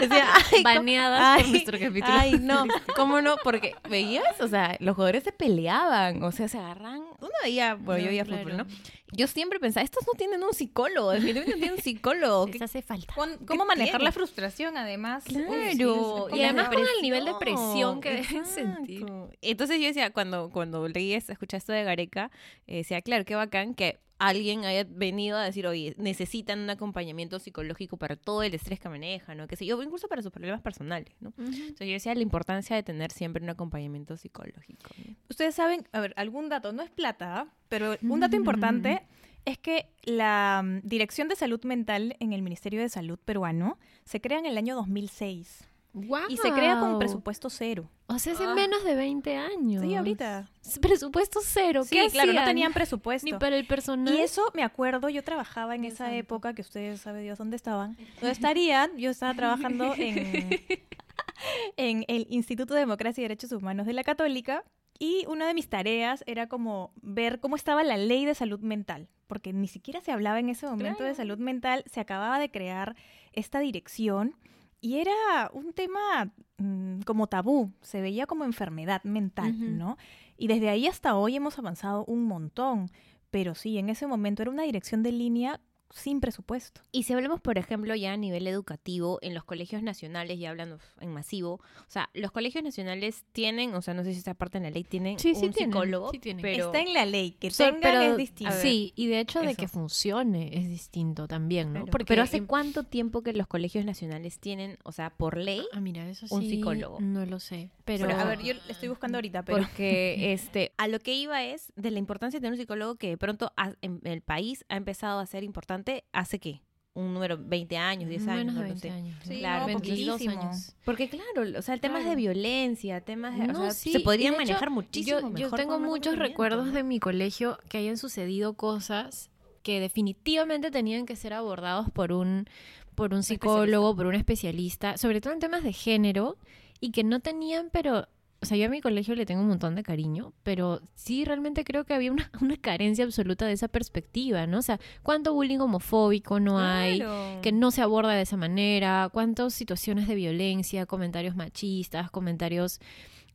decía, ay, ¿cómo- Baneadas por Ay, nuestro capítulo. Ay, no, ¿cómo no? Porque veías, o sea, los jugadores se peleaban, o sea, se agarran. Uno veía, bueno, yo veía claro. fútbol, ¿no? Yo siempre pensaba, estos no tienen un psicólogo, definitivamente no tienen un psicólogo. Les hace falta. ¿Cómo manejar la frustración, además? Claro, Y además con el nivel de presión que deben sentir. Entonces yo decía, cuando, cuando leí esto, escuché esto de Gareca, eh, decía, claro, qué bacán que alguien haya venido a decir, oye, necesitan un acompañamiento psicológico para todo el estrés que manejan, ¿no? Que sé yo, incluso para sus problemas personales, ¿no? Entonces yo decía la importancia de tener siempre un acompañamiento psicológico. ¿no? Ustedes saben, a ver, algún dato, no es plata, ¿ah? pero un dato importante es que la mm, Dirección de Salud Mental en el Ministerio de Salud peruano se crea en el año 2006 y se crea con presupuesto cero. O sea, hace Ah. menos de 20 años. Sí, ahorita. Presupuesto cero. Sí, ¿Qué claro, no tenían presupuesto. Ni para el personal. Y eso me acuerdo, yo trabajaba en esa época, que ustedes saben Dios dónde estaban. ¿Dónde estarían? Yo estaba trabajando en, en el Instituto de Democracia y Derechos Humanos de la Católica. Y una de mis tareas era como ver cómo estaba la ley de salud mental, porque ni siquiera se hablaba en ese momento de salud mental, se acababa de crear esta dirección y era un tema mm, como tabú, se veía como enfermedad mental. ¿no? Y desde ahí hasta hoy hemos avanzado un montón, pero sí, en ese momento era una dirección de línea sin presupuesto. Y si hablamos, por ejemplo, ya a nivel educativo, en los colegios nacionales, ya hablando en masivo, o sea, los colegios nacionales tienen, o sea, no sé si esta parte en la ley tienen Sí, sí un tienen, psicólogo, sí tienen. pero Está en la ley, que tengan pero- es distinto. Sí, y de hecho de que funcione es distinto también, ¿no? Claro. Porque pero ¿hace cuánto tiempo que los colegios nacionales tienen, o sea, por ley? Ah, mira, eso sí. un psicólogo? No lo sé. Pero, Pero, a ver, yo estoy buscando ahorita, pero... Porque este, a lo que iba es de la importancia de tener un psicólogo que de pronto ha- en el país ha empezado a ser importante hace qué? Un número, 20 años, 10 años, menos no de lo 20 sé. años. Sí, Claro, no, 22 poquísimo. años. Porque claro, o sea, temas de Claro. violencia, temas de, o No, sea, sí, se podrían de hecho, manejar muchísimo yo, mejor. yo tengo muchos recuerdos de mi colegio que hayan sucedido cosas que definitivamente tenían que ser abordados por un, por un psicólogo, por un especialista, sobre todo en temas de género, y que no tenían, pero, o sea, yo a mi colegio le tengo un montón de cariño, pero sí realmente creo que había una, una carencia absoluta de esa perspectiva, ¿no? O sea, ¿cuánto bullying homofóbico no hay? Claro. que no se aborda de esa manera, cuántas situaciones de violencia, comentarios machistas, comentarios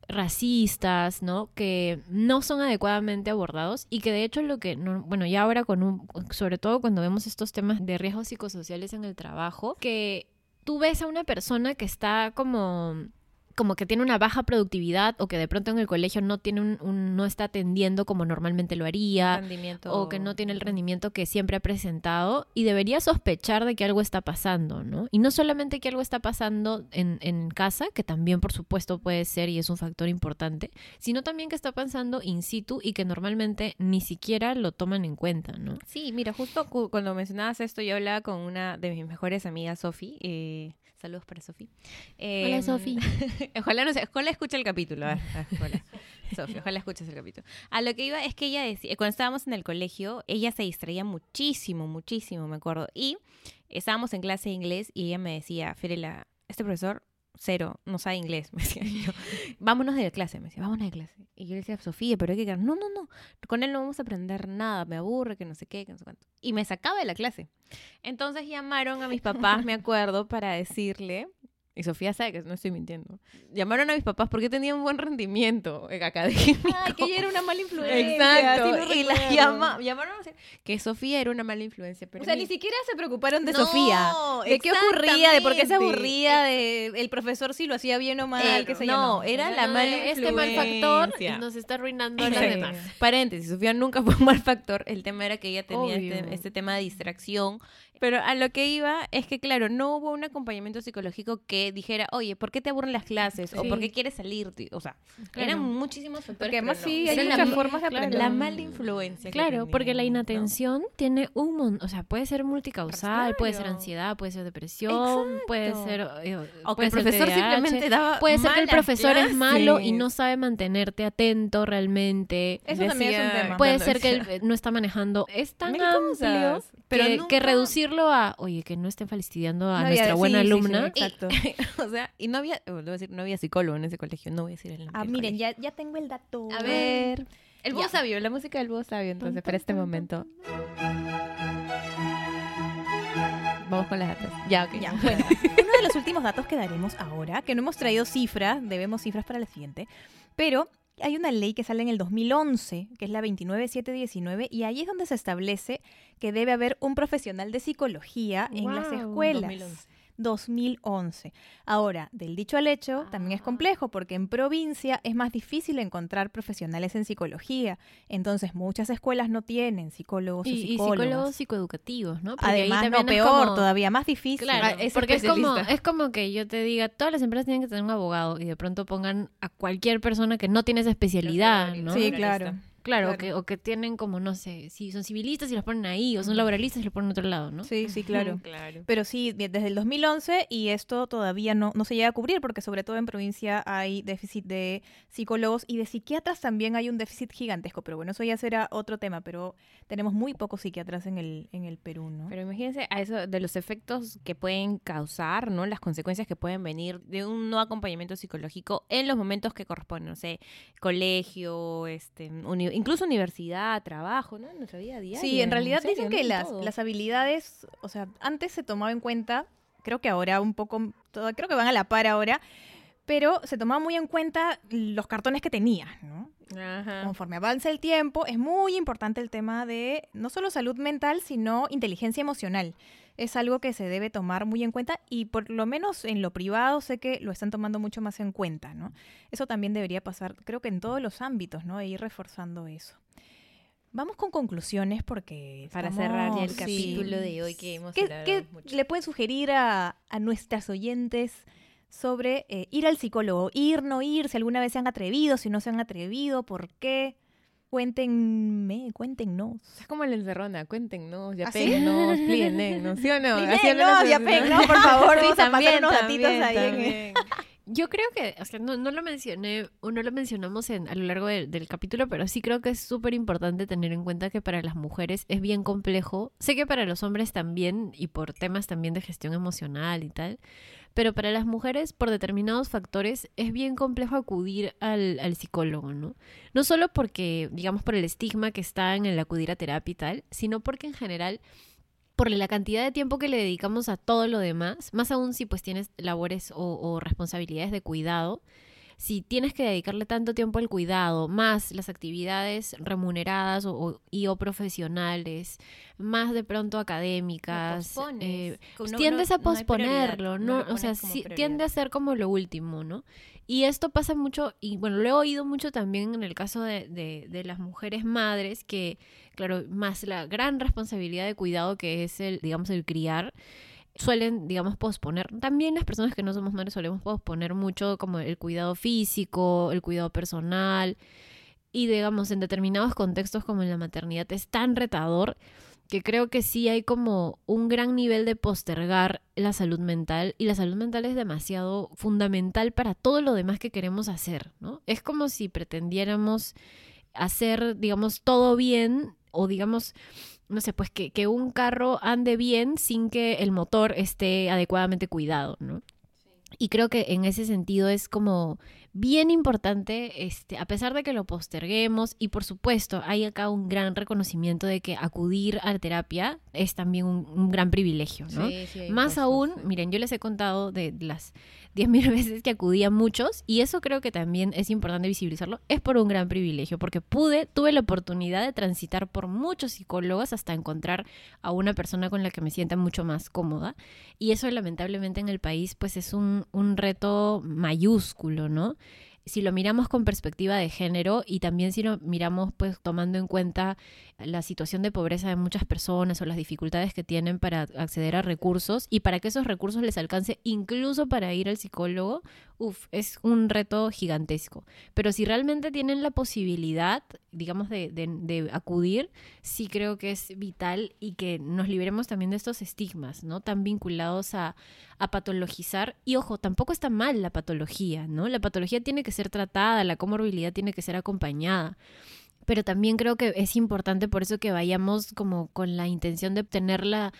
racistas, ¿no? Que no son adecuadamente abordados y que de hecho lo que, no- bueno, ya ahora con un, sobre todo cuando vemos estos temas de riesgos psicosociales en el trabajo, que tú ves a una persona que está como como que tiene una baja productividad o que de pronto en el colegio no tiene un, un- no está atendiendo como normalmente lo haría Rendimiento- o que no tiene el rendimiento que siempre ha presentado y debería sospechar de que algo está pasando, ¿no? Y no solamente que algo está pasando en, en casa, que también por supuesto puede ser y es un factor importante, sino también que está pasando in situ y que normalmente ni siquiera lo toman en cuenta, ¿no? Sí, mira, justo cu- cuando mencionabas esto, yo hablaba con una de mis mejores amigas, Sofi. eh, saludos para Sofi. Eh, Hola, Sofi. Ojalá no se, ojalá escuche el capítulo. a ver, a ver, ojalá. Escuches el capítulo. A lo que iba es que ella decía, cuando estábamos en el colegio, ella se distraía muchísimo, muchísimo, me acuerdo. Y estábamos en clase de inglés y ella me decía, Firela, este profesor cero, no sabe inglés, me decía yo. Vámonos de clase, me decía, vámonos de clase. Y yo le decía, Sofía, pero hay que quedar. No, no, no, con él no vamos a aprender nada, me aburre, que no sé qué, que no sé cuánto. Y me sacaba de la clase. Entonces llamaron a mis papás, me acuerdo, para decirle, y Sofía sabe que no estoy mintiendo, llamaron a mis papás porque tenía un buen rendimiento en académico. Ay, que ella era una mala influencia. Exacto. sí y la llama, llamaron a decir que Sofía era una mala influencia. Pero O sea, mi- ni siquiera se preocuparon de No, Sofía. De qué ocurría, de por qué se aburría, de el profesor si lo hacía bien o mal, Eh, qué sé yo. no, era la mala Este mal factor influencia. nos está arruinando a las demás. Paréntesis, Sofía nunca fue un mal factor. El tema era que ella tenía este, este tema de distracción. Pero a lo que iba es que, claro, no hubo un acompañamiento psicológico que dijera, oye, ¿por qué te aburren las clases? O. ¿por qué quieres salir? O sea, Claro. eran muchísimos factores. Porque además pero no. sí, hay Era muchas ma- formas de claro. aprender. La mala influencia. que Claro, porque la inatención tiene un montón, o sea, puede ser multicausal, puede ser ansiedad, puede ser depresión, puede ser... eh, O que puede el ser profesor TDAH, simplemente daba Puede ser que el profesor es malo y no sabe mantenerte atento realmente. Eso también es un tema. Puede ser que él no está manejando. Es tan amplio cosas, pero que, nunca- que reducirlo a, oye, que no estén fastidiando a No había- nuestra buena sí, sí, sí, alumna. exacto. o sea, y no había, oh, debo decir, no había psicólogo en ese colegio, no voy a decir el nombre. Ah, miren, ya, ya tengo el dato. A ver. El búho sabio, la música del búho sabio, entonces, para este momento. Vamos con las datas. Ya, ok. Ya, bueno, uno de los últimos datos que daremos ahora, que no hemos traído cifras, debemos cifras para la siguiente, pero hay una ley que sale en el 2011, que es la 29719, y ahí es donde se establece que debe haber un profesional de psicología en las escuelas. 2011. 2011. Ahora, del dicho al hecho, también es Ah. complejo porque en provincia es más difícil encontrar profesionales en psicología. Entonces, muchas escuelas no tienen psicólogos o Y, y psicólogas. psicólogos psicoeducativos, ¿no? Porque ahí Además, no, peor, como- todavía más difícil. Claro, Ah, es porque es como, es como que yo te diga, todas las empresas tienen que tener un abogado y de pronto pongan a cualquier persona que no tiene esa especialidad, ¿no? Sí, claro. Claro, claro. O, que, o que tienen como, no sé, si son civilistas y los ponen ahí, o son laboralistas y los ponen en otro lado, ¿no? Sí, sí, claro. Claro. Pero sí, de- desde el 2011 y esto todavía no, no se llega a cubrir porque sobre todo en provincia hay déficit de psicólogos y de psiquiatras también hay un déficit gigantesco. Pero bueno, eso ya será otro tema, pero tenemos muy pocos psiquiatras en el, en el Perú, ¿no? Pero imagínense a eso de los efectos que pueden causar, ¿no? Las consecuencias que pueden venir de un no acompañamiento psicológico en los momentos que corresponden, no sé, colegio, este, uni- incluso universidad, trabajo, ¿no? En nuestra vida diaria. Sí, en realidad dicen que las, habilidades, o sea, antes se tomaba en cuenta, creo que ahora un poco, todo- creo que van a la par ahora, pero se tomaba muy en cuenta los cartones que tenías, ¿no? Ajá. Conforme avanza el tiempo, es muy importante el tema de no solo salud mental, sino inteligencia emocional. Es algo que se debe tomar muy en cuenta y por lo menos en lo privado sé que lo están tomando mucho más en cuenta, ¿no? Eso también debería pasar, creo que en todos los ámbitos, ¿no? E ir reforzando eso. Vamos con conclusiones porque... Para cerrar ya el capítulo de hoy que hemos ¿Qué, hablado qué mucho. le pueden sugerir a, a nuestras oyentes sobre eh, ir al psicólogo? Ir, no ir, si alguna vez se han atrevido, si no se han atrevido, por qué. Cuéntenme, cuéntenos. Es como la encerrona, cuéntenos, ya ¿Ah, sí? péguenos, plíennos, ¿sí o no? Ya no, por favor, Sí, vamos a pasar también, unos también, ahí en-. Yo creo que, o sea, no, no lo mencioné, o no lo mencionamos en, a lo largo del- del capítulo, pero sí creo que es súper importante tener en cuenta que para las mujeres es bien complejo. Sé que para los hombres también, y por temas también de gestión emocional y tal, pero para las mujeres, por determinados factores, es bien complejo acudir al, al psicólogo, ¿no? No solo porque, digamos, por el estigma que está en el acudir a terapia y tal, sino porque en general por la cantidad de tiempo que le dedicamos a todo lo demás, más aún si pues tienes labores o, o responsabilidades de cuidado, si tienes que dedicarle tanto tiempo al cuidado, más las actividades remuneradas o, o- y o profesionales, más de pronto académicas, eh, tiendes no- a posponerlo, no o sea, sí, tiende a ser como lo último, ¿no? Y esto pasa mucho, y bueno, lo he oído mucho también en el caso de, de, de las mujeres madres, que, claro, más la gran responsabilidad de cuidado que es el, digamos, el criar, suelen, digamos, posponer. También las personas que no somos madres solemos posponer mucho como el cuidado físico, el cuidado personal, y digamos, en determinados contextos como en la maternidad es tan retador que creo que sí hay como un gran nivel de postergar la salud mental y la salud mental es demasiado fundamental para todo lo demás que queremos hacer, ¿no? Es como si pretendiéramos hacer, digamos, todo bien o digamos, no sé, pues que, que un carro ande bien sin que el motor esté adecuadamente cuidado, ¿no? Y creo que en ese sentido es como bien importante, este, a pesar de que lo posterguemos, y por supuesto hay acá un gran reconocimiento de que acudir a la terapia es también un, un gran privilegio, ¿no? Sí, sí, Más aún, sí. miren, yo les he contado de las 10.000 veces que acudí a muchos y eso creo que también es importante visibilizarlo, es por un gran privilegio, porque pude, tuve la oportunidad de transitar por muchos psicólogos hasta encontrar a una persona con la que me sienta mucho más cómoda y eso lamentablemente en el país pues es un, un reto mayúsculo, ¿no? Si lo miramos con perspectiva de género y también si lo miramos pues tomando en cuenta la situación de pobreza de muchas personas o las dificultades que tienen para acceder a recursos y para que esos recursos les alcance incluso para ir al psicólogo, uff, es un reto gigantesco. Pero si realmente tienen la posibilidad, digamos, de, acudir, sí creo que es vital y que nos liberemos también de estos estigmas, ¿no? Tan vinculados a, a patologizar. Y ojo, tampoco está mal la patología, ¿no? La patología tiene que ser tratada, la comorbilidad tiene que ser acompañada. Pero también creo que es importante por eso que vayamos como con la intención de obtener la,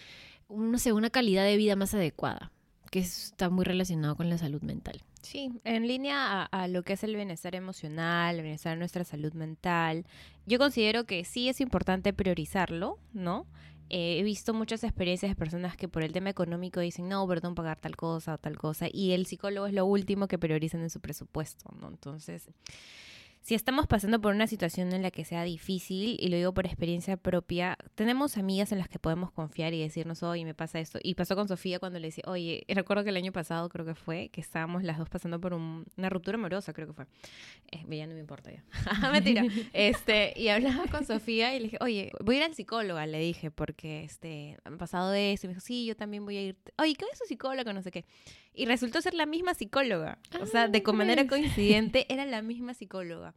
no sé, una calidad de vida más adecuada, que está muy relacionado con la salud mental. Sí, en línea a, lo que es el bienestar emocional, el bienestar de nuestra salud mental, yo considero que sí es importante priorizarlo, ¿no? Eh, he visto muchas experiencias de personas que por el tema económico dicen, no, perdón, pagar tal cosa o tal cosa, y el psicólogo es lo último que priorizan en su presupuesto, ¿no? Entonces, si estamos pasando por una situación en la que sea difícil, y lo digo por experiencia propia, tenemos amigas en las que podemos confiar y decirnos, oye, me pasa esto. Y pasó con Sofía cuando le decía, oye, recuerdo que el año pasado creo que fue, que estábamos las dos pasando por una ruptura amorosa, creo que fue. Eh, no me importa ya. Mentira. Este, y hablaba con Sofía y le dije, oye, voy a ir al psicóloga, le dije, porque este, han pasado de eso. Y me dijo, sí, yo también voy a ir. Oye, ¿qué es su psicóloga? No sé qué. Y resultó ser la misma psicóloga. o sea, de con manera coincidente, era la misma psicóloga.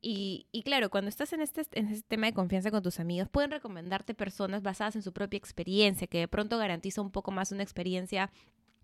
Y, y, claro, cuando estás en este, en este tema de confianza con tus amigos, pueden recomendarte personas basadas en su propia experiencia, que de pronto garantiza un poco más una experiencia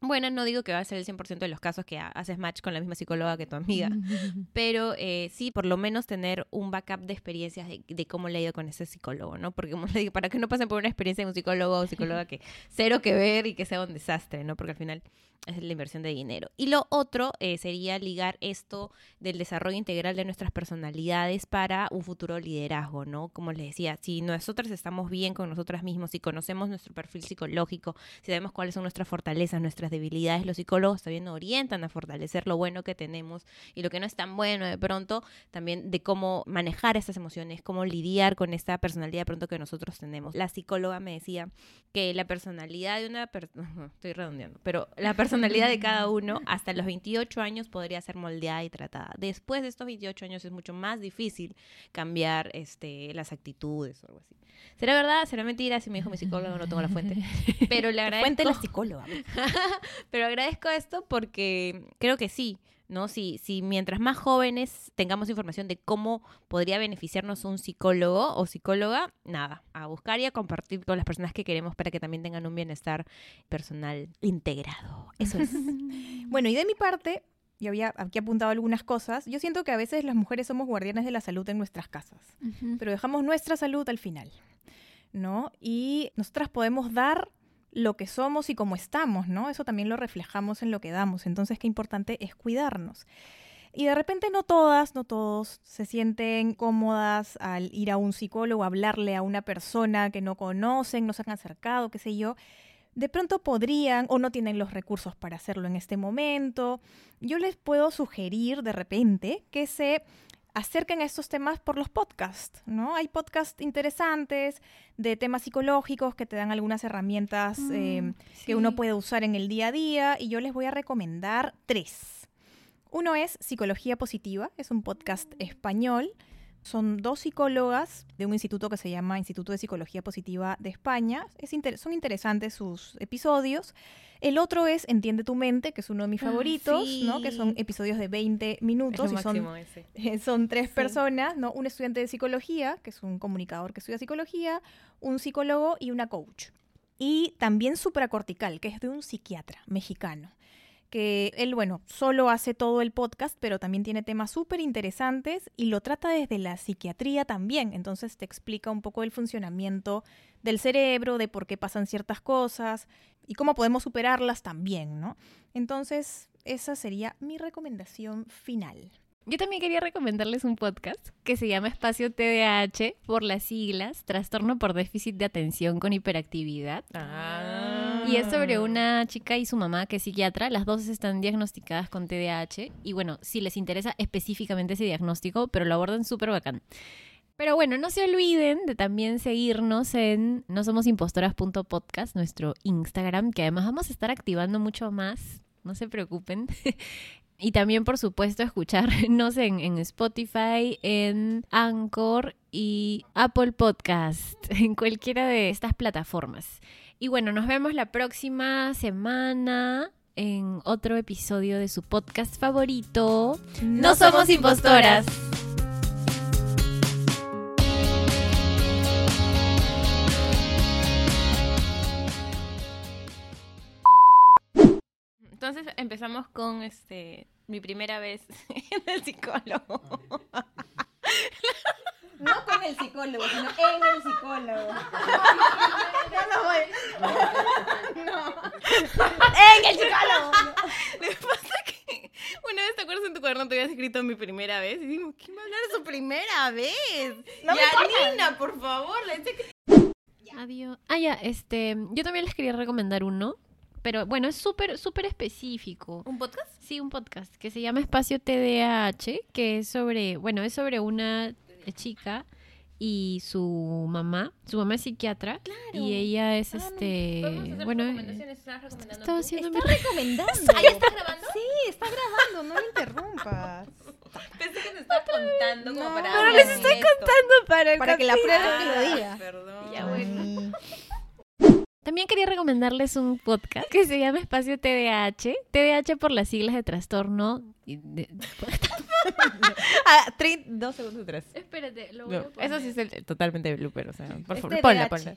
bueno, no digo que va a ser el 100% de los casos que haces match con la misma psicóloga que tu amiga, pero eh, sí, por lo menos tener un backup de experiencias de, cómo le ha ido con ese psicólogo, ¿no? Porque como le digo, para que no pasen por una experiencia de un psicólogo o psicóloga que cero que ver y que sea un desastre, ¿no? Porque al final es la inversión de dinero. Y lo otro eh, sería ligar esto del desarrollo integral de nuestras personalidades para un futuro liderazgo, ¿no? Como les decía, si nosotros estamos bien con nosotras mismos, si conocemos nuestro perfil psicológico, si sabemos cuáles son nuestras fortalezas, nuestras debilidades, los psicólogos también nos orientan a fortalecer lo bueno que tenemos y lo que no es tan bueno de pronto, también de cómo manejar estas emociones, cómo lidiar con esta personalidad de pronto que nosotros tenemos. La psicóloga me decía que la personalidad de una persona, estoy redondeando, pero la personalidad personalidad de cada uno hasta los 28 años podría ser moldeada y tratada. Después de estos 28 años es mucho más difícil cambiar este, las actitudes o algo así. ¿Será verdad? ¿Será mentira? Si me dijo mi psicólogo, no tengo la fuente. Pero le agradezco. Fuente la psicóloga. Pero agradezco esto porque creo que sí. ¿no? Si, si mientras más jóvenes tengamos información de cómo podría beneficiarnos un psicólogo o psicóloga, nada, a buscar y a compartir con las personas que queremos para que también tengan un bienestar personal integrado. Eso es. bueno, y de mi parte, yo había aquí apuntado algunas cosas. Yo siento que a veces las mujeres somos guardianes de la salud en nuestras casas, pero dejamos nuestra salud al final, ¿no? Y nosotras podemos dar lo que somos y cómo estamos, ¿no? Eso también lo reflejamos en lo que damos. Entonces, qué importante es cuidarnos. Y de repente no todas, no todos se sienten cómodas al ir a un psicólogo, hablarle a una persona que no conocen, no se han acercado, qué sé yo. De pronto podrían o no tienen los recursos para hacerlo en este momento. Yo les puedo sugerir de repente que se acerquen a estos temas por los podcasts, ¿no? Hay podcasts interesantes de temas psicológicos que te dan algunas herramientas mm, eh, que uno puede usar en el día a día y yo les voy a recomendar tres. Uno es Psicología Positiva, es un podcast español. Son dos psicólogas de un instituto que se llama Instituto de Psicología Positiva de España. Es son interesantes sus episodios. El otro es Entiende tu mente, que es uno de mis ah, favoritos, ¿no? Que son episodios de 20 minutos. y son, son tres personas, ¿no? Un estudiante de psicología, que es un comunicador que estudia psicología, un psicólogo y una coach. Y también supracortical, que es de un psiquiatra mexicano que él, bueno, solo hace todo el podcast, pero también tiene temas súper interesantes y lo trata desde la psiquiatría también. Entonces te explica un poco el funcionamiento del cerebro, de por qué pasan ciertas cosas y cómo podemos superarlas también, ¿no? Entonces, esa sería mi recomendación final. Yo también quería recomendarles un podcast que se llama Espacio TDAH por las siglas, Trastorno por Déficit de Atención con Hiperactividad. Ah. Y es sobre una chica y su mamá que es psiquiatra. Las dos están diagnosticadas con TDAH. Y bueno, si les interesa específicamente ese diagnóstico, pero lo abordan súper bacán. Pero bueno, no se olviden de también seguirnos en no somos impostoras.podcast, nuestro Instagram, que además vamos a estar activando mucho más. No se preocupen. Y también, por supuesto, escucharnos en, en, Spotify, en Anchor y Apple Podcast, en cualquiera de estas plataformas. Y bueno, nos vemos la próxima semana en otro episodio de su podcast favorito. No somos impostoras. Entonces empezamos con este mi primera vez en el psicólogo. Con el psicólogo, sino en el psicólogo. No, no voy. No. En el psicólogo. Lo que pasa que una vez te acuerdas en tu cuaderno te habías escrito mi primera vez y digo, ¿quién va a hablar de su primera vez? No ya, Nina, por favor, Adiós. Ah, ya, este, yo también les quería recomendar uno pero bueno, es súper, súper específico. ¿Un podcast? Sí, un podcast que se llama Espacio TDAH, que es sobre, bueno, es sobre una chica y su mamá. Su mamá es psiquiatra y ella es este, bueno, eh, estaba haciendo mi recomendando. ¿Ahí estás grabando? Sí, está grabando, no me interrumpas. Pensé que te estaba contando como No, para pero hablar les estoy esto. para, el Para que la capítulo. pruebe que lo diga. Perdón. Ya, bueno. Ay. También quería recomendarles un podcast que se llama Espacio TDAH. TDAH por las siglas de trastorno. de- Ah, dos segundos atrás. Espérate, lo voy a No, poner. eso sí es el, totalmente blooper, o sea, por Es favor, ponla, ponla.